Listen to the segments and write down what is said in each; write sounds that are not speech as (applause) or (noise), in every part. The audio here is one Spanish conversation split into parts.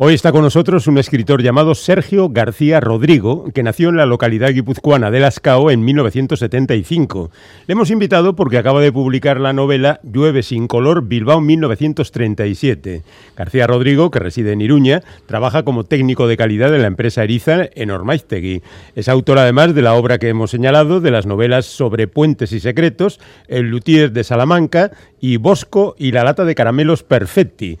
Hoy está con nosotros un escritor llamado Sergio García Rodrigo, que nació en la localidad guipuzcoana de Lascao en 1975. Le hemos invitado porque acaba de publicar la novela Llueve sin color Bilbao 1937. García Rodrigo, que reside en Iruña, trabaja como técnico de calidad en la empresa Eriza en Ormaiztegui. Es autor además de la obra que hemos señalado, de las novelas sobre puentes y secretos, El luthier de Salamanca y Bosco y la lata de caramelos Perfetti.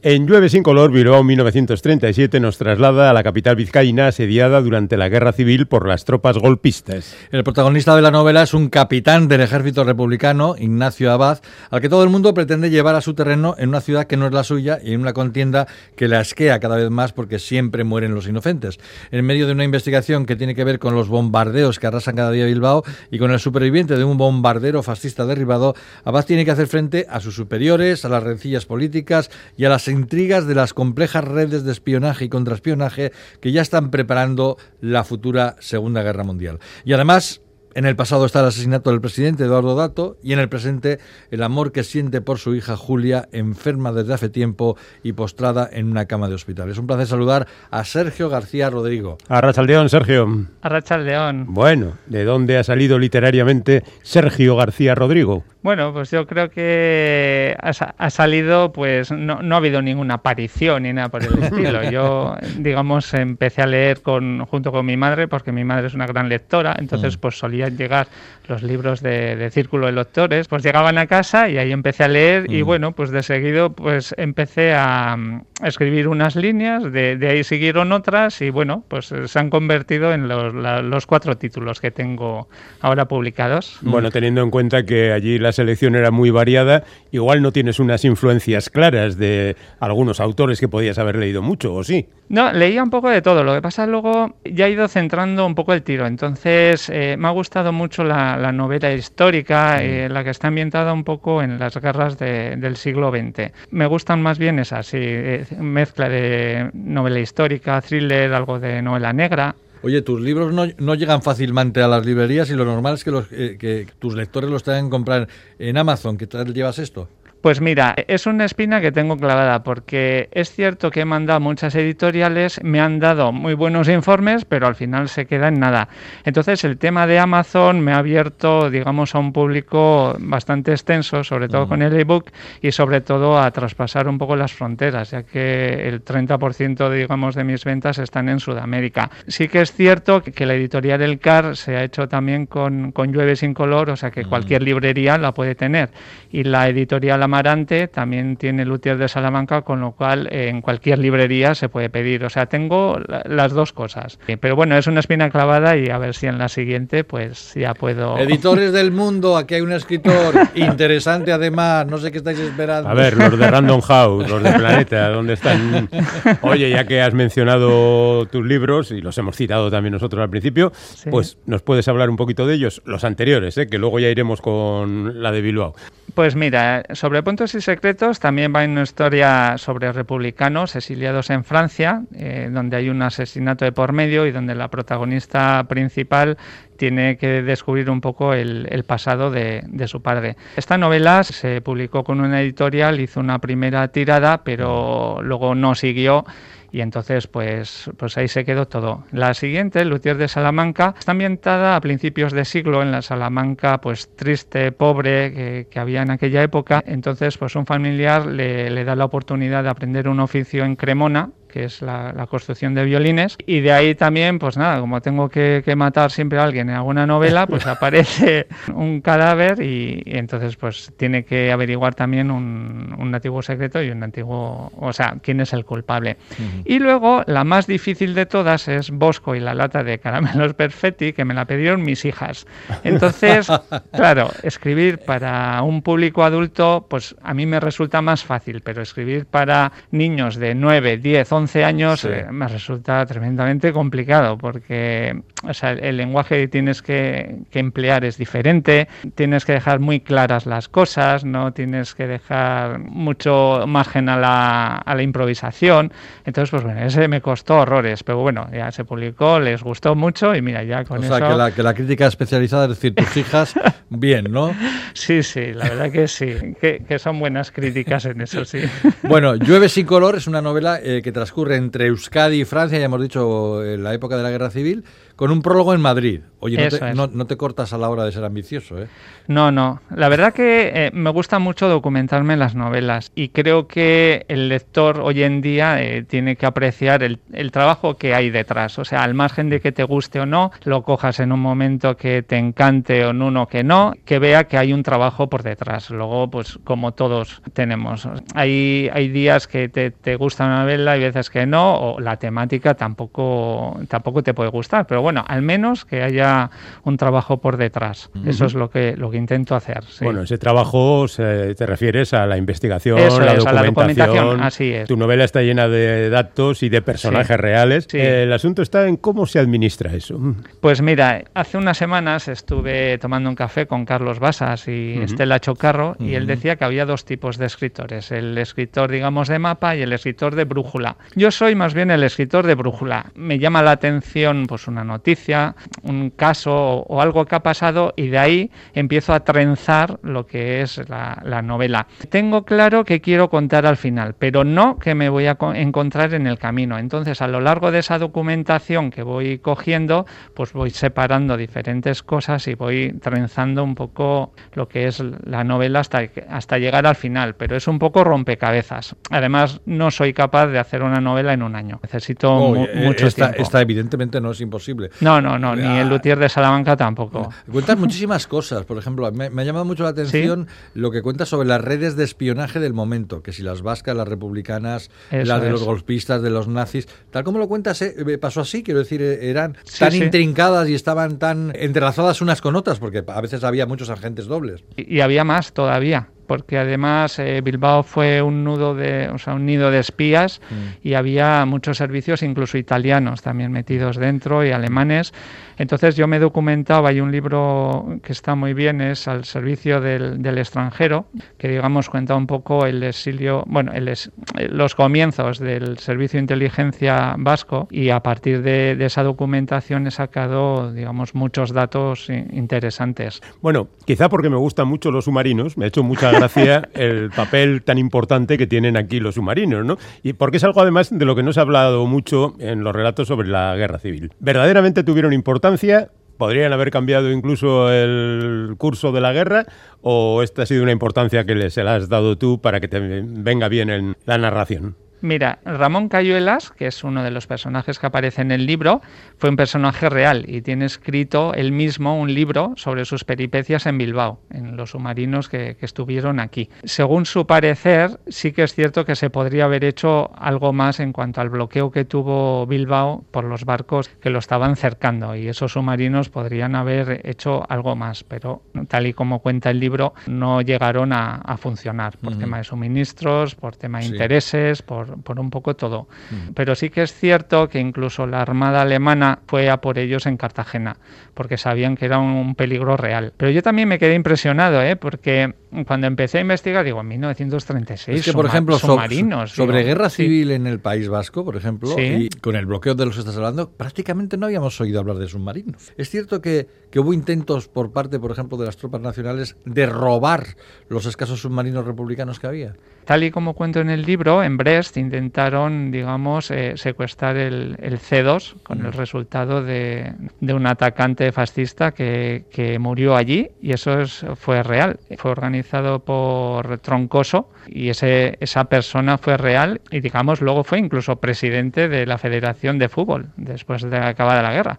En Llueve sin color, Bilbao 1937 nos traslada a la capital vizcaína asediada durante la guerra civil por las tropas golpistas. El protagonista de la novela es un capitán del ejército republicano, Ignacio Abad, al que todo el mundo pretende llevar a su terreno en una ciudad que no es la suya y en una contienda que la asquea cada vez más porque siempre mueren los inocentes. En medio de una investigación que tiene que ver con los bombardeos que arrasan cada día Bilbao y con el superviviente de un bombardero fascista derribado, Abad tiene que hacer frente a sus superiores, a las rencillas políticas y a las intrigas de las complejas redes de espionaje y contraespionaje que ya están preparando la futura Segunda Guerra Mundial. Y además, en el pasado está el asesinato del presidente Eduardo Dato y en el presente el amor que siente por su hija Julia, enferma desde hace tiempo y postrada en una cama de hospital. Es un placer saludar a Sergio García Rodrigo. Arrachaldeón, Sergio. Arrachaldeón. Bueno, ¿de dónde ha salido literariamente Sergio García Rodrigo? Bueno, pues yo creo que ha, salido, pues no, no, ha habido ninguna aparición ni nada por el (laughs) estilo. Yo, digamos, empecé a leer con, junto con mi madre, porque mi madre es una gran lectora, entonces mm. pues solían llegar los libros de, Círculo de Lectores, pues llegaban a casa y ahí empecé a leer y mm. bueno, pues de seguido pues empecé a, escribir unas líneas, de, ahí siguieron otras y bueno, pues se han convertido en los, los cuatro títulos que tengo ahora publicados. Bueno, teniendo en cuenta que allí la selección era muy variada, igual no tienes unas influencias claras de algunos autores que podías haber leído mucho, ¿o sí? No, leía un poco de todo. Lo que pasa luego ya he ido centrando un poco el tiro. Entonces eh, me ha gustado mucho la, novela histórica, eh, la que está ambientada un poco en las guerras del siglo XX. Me gustan más bien esas, sí, eh, mezcla de novela histórica, thriller, algo de novela negra. Oye, tus libros no, llegan fácilmente a las librerías y lo normal es que, los, que tus lectores los tengan que comprar en Amazon. ¿Qué tal llevas esto? Pues mira, es una espina que tengo clavada porque es cierto que he mandado muchas editoriales, me han dado muy buenos informes, pero al final se queda en nada. Entonces el tema de Amazon me ha abierto, digamos, a un público bastante extenso, sobre todo con el ebook y sobre todo a traspasar un poco las fronteras, ya que el 30% digamos de mis ventas están en Sudamérica. Sí que es cierto que, la editorial El Car se ha hecho también con, con Llueve sin color, o sea que cualquier librería la puede tener y la editorial Amarante también tiene Luthier de Salamanca, con lo cual eh, en cualquier librería se puede pedir. O sea, tengo las dos cosas. Eh, pero bueno, es una espina clavada y a ver si en la siguiente pues ya puedo... (laughs) Editores del mundo, aquí hay un escritor (laughs) interesante además, no sé qué estáis esperando. A ver, los de Random House, los de Planeta, ¿dónde están? (laughs) Oye, ya que has mencionado tus libros y los hemos citado también nosotros al principio, pues nos puedes hablar un poquito de ellos, los anteriores, ¿eh? que luego ya iremos con la de Bilbao. Pues mira, sobre Puntos y Secretos también va en una historia sobre republicanos exiliados en Francia, eh, donde hay un asesinato de por medio y donde la protagonista principal tiene que descubrir un poco el, pasado de, de, su padre. Esta novela se publicó con una editorial, hizo una primera tirada, pero luego no siguió y entonces pues, pues ahí se quedó todo. La siguiente, Luthier de Salamanca, está ambientada a principios de siglo en la Salamanca pues triste, pobre que, que había en aquella época. Entonces pues un familiar le, le da la oportunidad de aprender un oficio en Cremona que es la, construcción de violines. Y de ahí también, pues nada, como tengo que, matar siempre a alguien en alguna novela, pues (laughs) aparece un cadáver y, entonces pues tiene que averiguar también un, un, antiguo secreto y un antiguo, o sea, quién es el culpable. Y luego, la más difícil de todas es Bosco y la lata de caramelos (laughs) perfetti, que me la pidieron mis hijas. Entonces, (laughs) claro, escribir para un público adulto, pues a mí me resulta más fácil, pero escribir para niños de 9, 10, 11 años eh, me resulta tremendamente complicado porque o sea, el, lenguaje que tienes que, emplear es diferente, tienes que dejar muy claras las cosas, no tienes que dejar mucho margen a la, a la improvisación. Entonces, pues bueno, ese me costó horrores, pero bueno, ya se publicó, les gustó mucho y mira, ya con eso... O sea, que la, que la crítica especializada, es decir, tus hijas, (laughs) bien, ¿no? Sí, sí, la verdad que sí, que, son buenas críticas en eso, sí. Bueno, Llueve sin color es una novela eh, que tras transcurre entre Euskadi y Francia, ya hemos dicho, en la época de la Guerra Civil, con un prólogo en Madrid. Oye, no te, no, te, cortas a la hora de ser ambicioso, ¿eh? No, no. La verdad que eh, me gusta mucho documentarme en las novelas y creo que el lector hoy en día eh, tiene que apreciar el, el, trabajo que hay detrás. O sea, al margen de que te guste o no, lo cojas en un momento que te encante o en uno que no, que vea que hay un trabajo por detrás. Luego, pues como todos tenemos. Hay, hay días que te, te gusta una novela y veces que no, o la temática tampoco, tampoco te puede gustar. Pero bueno, al menos que haya un trabajo por detrás. Eso es lo que, lo que intento hacer. Bueno, ese trabajo te refieres a la investigación, la, documentación. Así es. Tu novela está llena de datos y de personajes reales. El asunto está en cómo se administra eso. Pues mira, hace unas semanas estuve tomando un café con Carlos Basas y Estela Chocarro y él decía que había dos tipos de escritores, el escritor digamos de mapa y el escritor de brújula. Yo soy más bien el escritor de brújula. Me llama la atención pues una noticia, un caso o, algo que ha pasado y de ahí empiezo a trenzar lo que es la, novela. Tengo claro que quiero contar al final, pero no que me voy a encontrar en el camino. Entonces, a lo largo de esa documentación que voy cogiendo, pues voy separando diferentes cosas y voy trenzando un poco lo que es la novela hasta, hasta llegar al final, pero es un poco rompecabezas. Además, no soy capaz de hacer una novela en un año. Necesito eh, mucho esta, tiempo. Esta evidentemente no es imposible. No, no, no, ni el luthier de Salamanca tampoco. Cuentas muchísimas cosas. Por ejemplo, me, ha llamado mucho la atención lo que cuentas sobre las redes de espionaje del momento, que si las vascas, las republicanas, las de los golpistas, de los nazis, tal como lo cuentas, eh, pasó así, quiero decir, eh, eran tan intrincadas y estaban tan entrelazadas unas con otras, porque a veces había muchos agentes dobles. y había más todavía porque además eh, Bilbao fue un nudo de, o sea, un nido de espías mm. y había muchos servicios, incluso italianos también metidos dentro y alemanes. Entonces yo me documentaba, hay un libro que está muy bien, es al servicio del, extranjero, que digamos cuenta un poco el exilio, bueno, el los comienzos del servicio de inteligencia vasco y a partir de, esa documentación he sacado, digamos, muchos datos interesantes. Bueno, quizá porque me gustan mucho los submarinos, me ha hecho mucha (laughs) el papel tan importante que tienen aquí los submarinos, ¿no? Y porque es algo además de lo que no se ha hablado mucho en los relatos sobre la guerra civil. Verdaderamente tuvieron importancia ¿Podrían haber cambiado incluso el curso de la guerra? ¿O esta ha sido una importancia que se la has dado tú para que te venga bien en la narración? Mira, Ramón Cayuelas, que es uno de los personajes que aparece en el libro, fue un personaje real y tiene escrito él mismo un libro sobre sus peripecias en Bilbao, en los submarinos que, estuvieron aquí. Según su parecer, sí que es cierto que se podría haber hecho algo más en cuanto al bloqueo que tuvo Bilbao por los barcos que lo estaban cercando y esos submarinos podrían haber hecho algo más, pero tal y como cuenta el libro, no llegaron a, funcionar por tema de suministros, por tema de intereses, por por, un poco todo. Mm. Pero sí que es cierto que incluso la Armada alemana fue a por ellos en Cartagena, porque sabían que era un, peligro real. Pero yo también me quedé impresionado, ¿eh? porque cuando empecé a investigar, digo, en 1936, es que, por ejemplo, submarinos. sobre guerra civil en el País Vasco, por ejemplo, y con el bloqueo de los que estás hablando, prácticamente no habíamos oído hablar de submarinos. Es cierto que, que hubo intentos por parte, por ejemplo, de las tropas nacionales de robar los escasos submarinos republicanos que había. Tal y como cuento en el libro, en Brest intentaron, digamos, eh, secuestrar el, C2 con el mm. resultado de, un atacante fascista que, murió allí y eso es, fue real. Fue organizado por Troncoso y ese, esa persona fue real y, digamos, luego fue incluso presidente de la Federación de Fútbol después de acabada la guerra.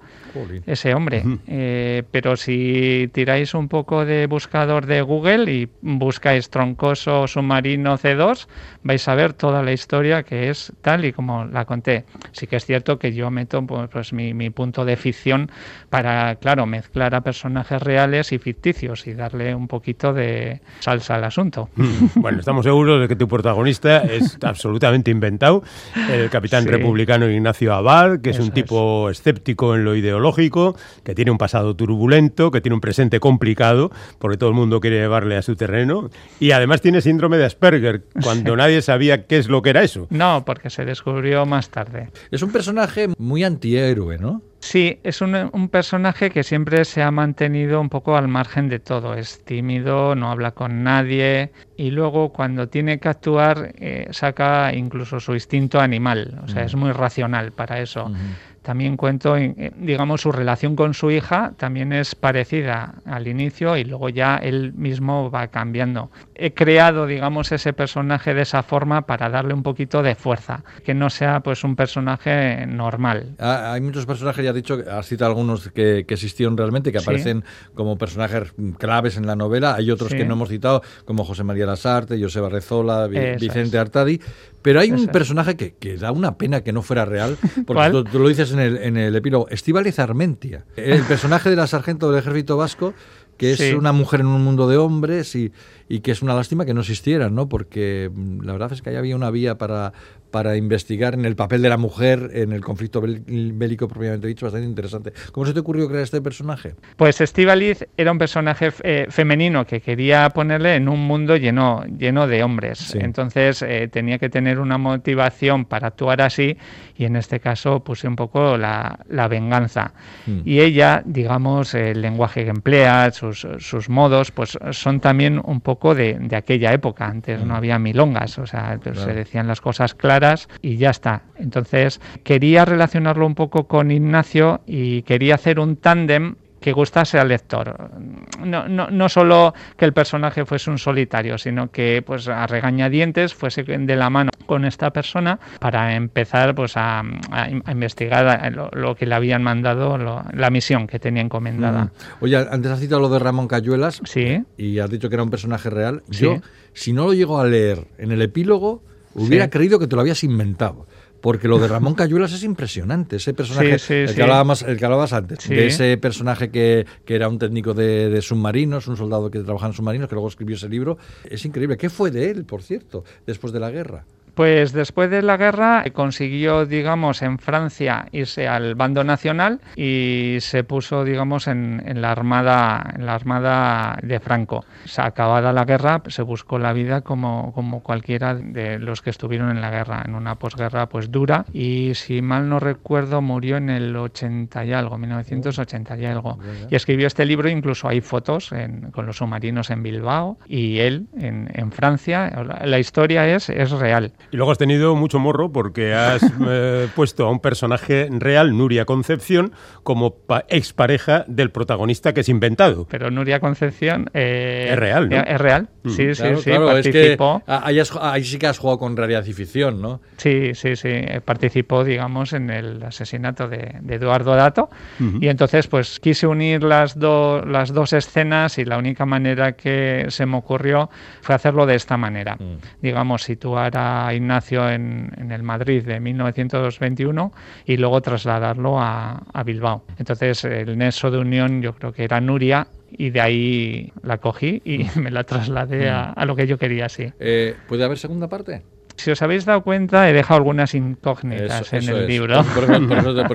Ese hombre. Eh, pero si tiráis un poco de buscador de Google y buscáis Troncoso submarino C2, vais a ver toda la historia que es tal y como la conté. Sí que es cierto que yo meto pues, pues mi, punto de ficción para, claro, mezclar a personajes reales y ficticios y darle un poquito de salsa al asunto. Mm, bueno, estamos seguros de que tu protagonista es (laughs) absolutamente inventado, el capitán republicano Ignacio Abad, que es un tipo escéptico en lo ideológico, que tiene un pasado turbulento, que tiene un presente complicado, porque todo el mundo quiere llevarle a su terreno, y además tiene síndrome de Asperger, cuando (laughs) nadie sabía qué es lo que era eso. No, porque se descubrió más tarde. Es un personaje muy antihéroe, ¿no? Sí, es un, personaje que siempre se ha mantenido un poco al margen de todo. Es tímido, no habla con nadie y luego cuando tiene que actuar eh, saca incluso su instinto animal. O sea, es muy racional para eso también cuento, digamos, su relación con su hija también es parecida al inicio y luego ya él mismo va cambiando. He creado, digamos, ese personaje de esa forma para darle un poquito de fuerza, que no sea pues un personaje normal. Ah, hay muchos personajes, ya has dicho, has citado algunos que, existieron realmente, que aparecen como personajes claves en la novela, hay otros que no hemos citado, como José María Lasarte, Joseba Rezola, Vicente Artadi, pero hay un personaje que, que, da una pena que no fuera real, porque (laughs) tú, lo dices en el, en el epílogo, Estíbaliz Armentia, el personaje de la sargento del ejército vasco, que es una mujer en un mundo de hombres y, y que es una lástima que no existieran, ¿no? Porque mm, la verdad es que ahí había una vía para, para investigar en el papel de la mujer en el conflicto bélico propiamente dicho, bastante interesante. ¿Cómo se te ocurrió crear este personaje? Pues Estivaliz era un personaje eh, femenino que quería ponerle en un mundo lleno, lleno de hombres. Entonces eh, tenía que tener una motivación para actuar así y en este caso puse un poco la, venganza. Mm. Y ella, digamos, el lenguaje que emplea, sus, sus modos, pues son también un poco de, aquella época. Antes no mm. había milongas, o sea, pues se decían las cosas claras y ya está. Entonces quería relacionarlo un poco con Ignacio y quería hacer un tándem que gustase al lector. No, no, no, solo que el personaje fuese un solitario, sino que pues a regañadientes fuese de la mano con esta persona para empezar pues a, investigar lo, que le habían mandado, la misión que tenía encomendada. Mm. Oye, antes has citado lo de Ramón Cayuelas sí. y has dicho que era un personaje real. Yo, si no lo llego a leer en el epílogo, hubiera creído que te lo habías inventado porque lo de Ramón Cayuelas es impresionante. Ese personaje, el, que hablabas, el, que hablabas, antes, de ese personaje que, que era un técnico de, submarinos, un soldado que trabajaba en submarinos, que luego escribió ese libro, es increíble. ¿Qué fue de él, por cierto, después de la guerra? Pues después de la guerra consiguió, digamos, en Francia irse al bando nacional y se puso, digamos, en, la armada, en la armada de Franco. Se acabada la guerra, se buscó la vida como, como cualquiera de los que estuvieron en la guerra, en una posguerra pues dura. Y si mal no recuerdo, murió en el 80 y algo, 1980 y algo. Y escribió este libro, incluso hay fotos con los submarinos en Bilbao y él en, en Francia. La historia es, es real. Y luego has tenido mucho morro porque has (laughs) eh, puesto a un personaje real, Nuria Concepción, como expareja del protagonista que es inventado. Pero Nuria Concepción... Eh, es real, ¿no? Es real, sí, sí, sí, participó. Es que ahí, sí que has jugado con realidad y ficción, ¿no? Sí, sí, sí. Eh, participó, digamos, en el asesinato de, Eduardo Dato. Y entonces, pues quise unir las, las dos escenas y la única manera que se me ocurrió fue hacerlo de esta manera. Mm. Digamos, situar a Ignacio en, en, el Madrid de 1921 y luego trasladarlo a, a, Bilbao. Entonces el nexo de unión yo creo que era Nuria y de ahí la cogí y (laughs) me la trasladé a, a lo que yo quería, sí. Eh, ¿Puede haber segunda parte? Si os habéis dado cuenta, he dejado algunas incógnitas en el libro. Por,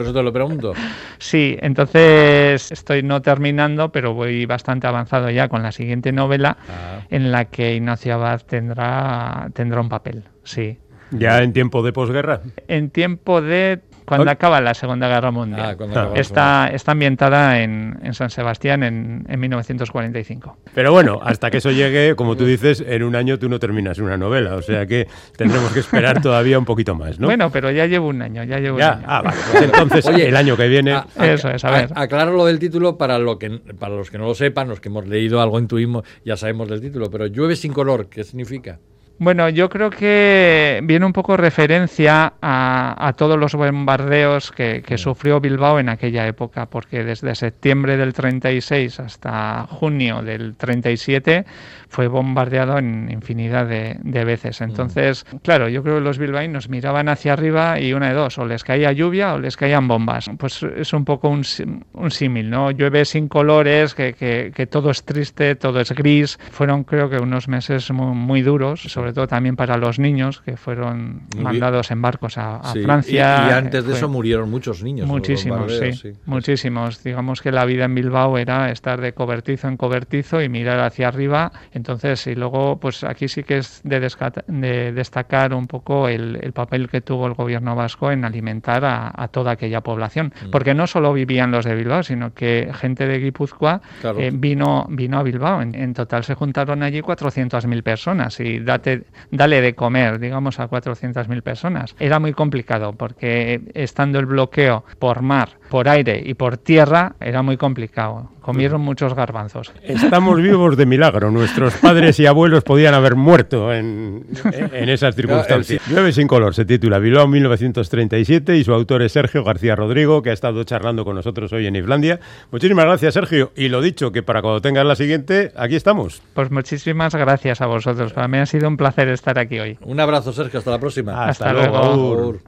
eso, te lo pregunto. (laughs) Sí, entonces estoy no terminando, pero voy bastante avanzado ya con la siguiente novela, ah. en la que Ignacio Abad tendrá, tendrá un papel. Sí. ¿Ya en tiempo de posguerra? En tiempo de cuando acaba la Segunda Guerra Mundial. Ah, está, está ambientada en, en San Sebastián en, en, 1945. Pero bueno, hasta que eso llegue, como tú dices, en un año tú no terminas una novela, o sea que tendremos que esperar todavía un poquito más, ¿no? Bueno, pero ya llevo un año, ya llevo un año. Ah, vale, pues entonces Oye, el año que viene... eso es, a ver. aclaro lo del título para, lo que, para los que no lo sepan, los que hemos leído algo en turismo, ya sabemos del título, pero Llueve sin color, ¿qué significa? Bueno, yo creo que viene un poco referencia a, todos los bombardeos que, sufrió Bilbao en aquella época, porque desde septiembre del 36 hasta junio del 37 fue bombardeado en infinidad de, veces. Mm. Entonces, claro, yo creo que los bilbaínos miraban hacia arriba y una de dos, o les caía lluvia o les caían bombas. Pues es un poco un, símil, ¿no? Llueve sin colores, que, todo es triste, todo es gris. Fueron creo que unos meses muy, muy duros, sobre todo también para los niños que fueron mandados en barcos a, Francia. Y, antes de eso murieron muchos niños. Muchísimos, sí, muchísimos. Digamos que la vida en Bilbao era estar de cobertizo en cobertizo y mirar hacia arriba. Entonces, y luego, pues aquí sí que es de, de destacar un poco el, papel que tuvo el gobierno vasco en alimentar a, toda aquella población. Mm. Porque no solo vivían los de Bilbao, sino que gente de Guipúzcoa eh, vino, vino a Bilbao. En, total se juntaron allí 400.000 personas y date, dale de comer, digamos, a 400.000 personas. Era muy complicado porque estando el bloqueo por mar, por aire y por tierra, era muy complicado. Comieron muchos garbanzos. Estamos vivos de milagro. Nuestros padres y abuelos podían haber muerto en, en esas circunstancias. Llueve sin color se titula Bilbao 1937 y su autor es Sergio García Rodrigo, que ha estado charlando con nosotros hoy en Islandia. Muchísimas gracias, Sergio. Y lo dicho, que para cuando tengas la siguiente, aquí estamos. Pues muchísimas gracias a vosotros. Para mí ha sido un placer estar aquí hoy. Un abrazo, Sergio. Hasta la próxima. Hasta, luego.